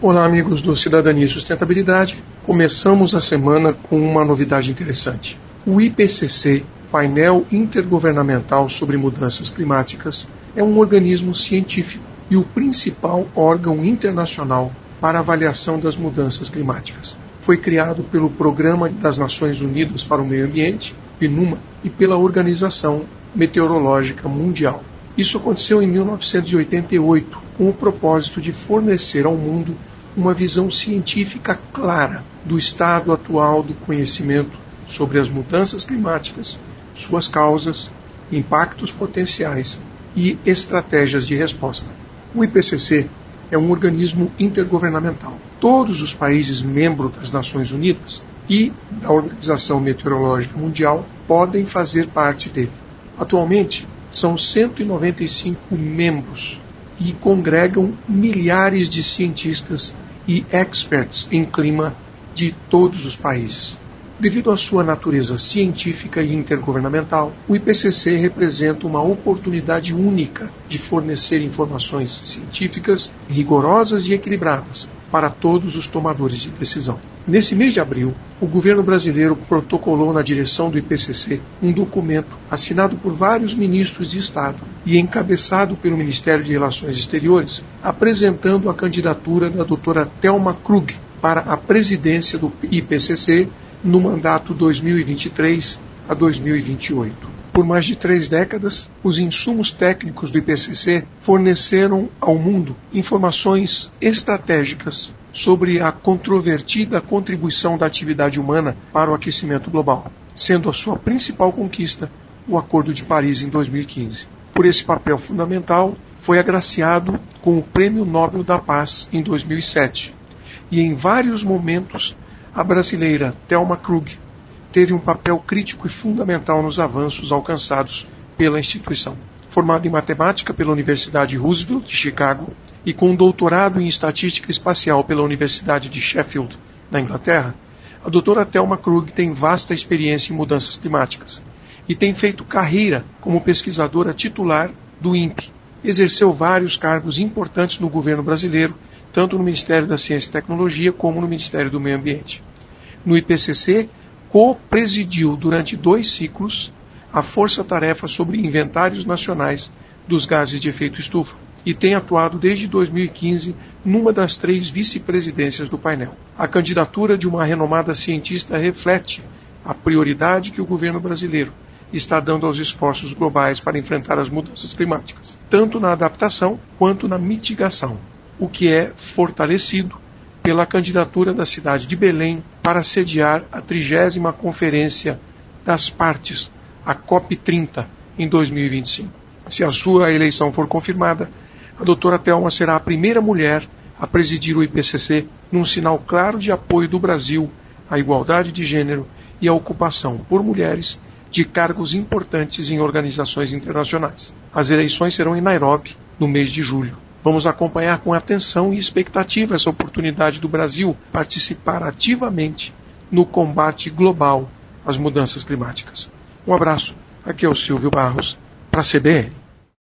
Olá, amigos do Cidadania e Sustentabilidade. Começamos a semana com uma novidade interessante. O IPCC, Painel Intergovernamental sobre Mudanças Climáticas, é um organismo científico e o principal órgão internacional para avaliação das mudanças climáticas. Foi criado pelo Programa das Nações Unidas para o Meio Ambiente, PNUMA, e pela Organização Meteorológica Mundial. Isso aconteceu em 1988, com o propósito de fornecer ao mundo uma visão científica clara do estado atual do conhecimento sobre as mudanças climáticas, suas causas, impactos potenciais e estratégias de resposta. O IPCC é um organismo intergovernamental. Todos os países membros das Nações Unidas e da Organização Meteorológica Mundial podem fazer parte dele. Atualmente, são 195 membros e congregam milhares de cientistas e experts em clima de todos os países. Devido à sua natureza científica e intergovernamental, o IPCC representa uma oportunidade única de fornecer informações científicas rigorosas e equilibradas para todos os tomadores de decisão. Nesse mês de abril, o governo brasileiro protocolou na direção do IPCC um documento assinado por vários ministros de Estado e encabeçado pelo Ministério de Relações Exteriores, apresentando a candidatura da doutora Thelma Krug para a presidência do IPCC no mandato 2023 a 2028. Por mais de três décadas, os insumos técnicos do IPCC forneceram ao mundo informações estratégicas sobre a controvertida contribuição da atividade humana para o aquecimento global, sendo a sua principal conquista o Acordo de Paris em 2015. Por esse papel fundamental, foi agraciado com o Prêmio Nobel da Paz em 2007. E em vários momentos, a brasileira Thelma Krug teve um papel crítico e fundamental nos avanços alcançados pela instituição. Formada em matemática pela Universidade Roosevelt de Chicago e com um doutorado em estatística espacial pela Universidade de Sheffield, na Inglaterra, a doutora Thelma Krug tem vasta experiência em mudanças climáticas e tem feito carreira como pesquisadora titular do INPE. Exerceu vários cargos importantes no governo brasileiro, tanto no Ministério da Ciência e Tecnologia como no Ministério do Meio Ambiente. No IPCC, co-presidiu durante dois ciclos a força-tarefa sobre inventários nacionais dos gases de efeito estufa e tem atuado desde 2015 numa das três vice-presidências do painel. A candidatura de uma renomada cientista reflete a prioridade que o governo brasileiro está dando aos esforços globais para enfrentar as mudanças climáticas, tanto na adaptação quanto na mitigação, o que é fortalecido pela candidatura da cidade de Belém para sediar a trigésima Conferência das Partes, a COP30, em 2025. Se a sua eleição for confirmada, a doutora Thelma será a primeira mulher a presidir o IPCC num sinal claro de apoio do Brasil à igualdade de gênero e à ocupação por mulheres de cargos importantes em organizações internacionais. As eleições serão em Nairobi, no mês de julho. Vamos acompanhar com atenção e expectativa essa oportunidade do Brasil participar ativamente no combate global às mudanças climáticas. Um abraço. Aqui é o Silvio Barros, para a CBN.